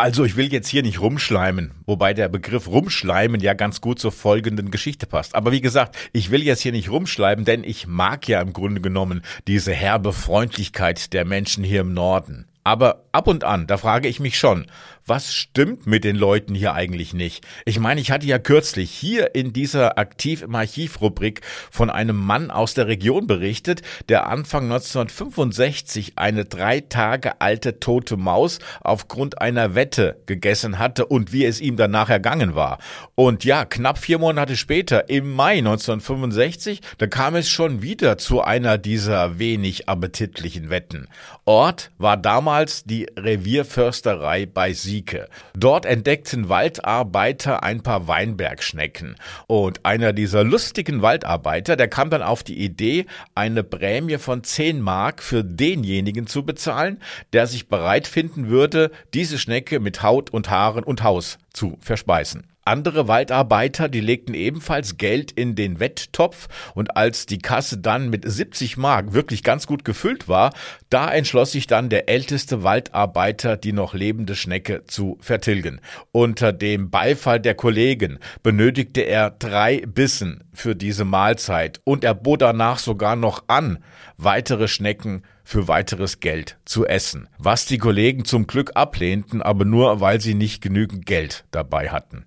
Also ich will jetzt hier nicht rumschleimen, wobei der Begriff rumschleimen ja ganz gut zur folgenden Geschichte passt. Aber wie gesagt, ich will jetzt hier nicht rumschleimen, denn ich mag ja im Grunde genommen diese herbe Freundlichkeit der Menschen hier im Norden. Aber ab und an, da frage ich mich schon, was stimmt mit den Leuten hier eigentlich nicht? Ich meine, ich hatte ja kürzlich hier in dieser Aktiv im Archiv Rubrik von einem Mann aus der Region berichtet, der Anfang 1965 eine drei Tage alte tote Maus aufgrund einer Wette gegessen hatte und wie es ihm danach ergangen war. Und ja, knapp vier Monate später, im Mai 1965, da kam es schon wieder zu einer dieser wenig appetitlichen Wetten. Ort war damals die Revierförsterei bei. Sieke. Dort entdeckten Waldarbeiter ein paar Weinbergschnecken. Und einer dieser lustigen Waldarbeiter, der kam dann auf die Idee, eine Prämie von 10 Mark für denjenigen zu bezahlen, der sich bereit finden würde, diese Schnecke mit Haut und Haaren und Haus zu verspeisen. Andere Waldarbeiter, die legten ebenfalls Geld in den Wetttopf und als die Kasse dann mit 70 Mark wirklich ganz gut gefüllt war, da entschloss sich dann der älteste Waldarbeiter, die noch lebende Schnecke zu vertilgen. Unter dem Beifall der Kollegen benötigte er drei Bissen für diese Mahlzeit und er bot danach sogar noch an, weitere Schnecken für weiteres Geld zu essen, was die Kollegen zum Glück ablehnten, aber nur weil sie nicht genügend Geld dabei hatten.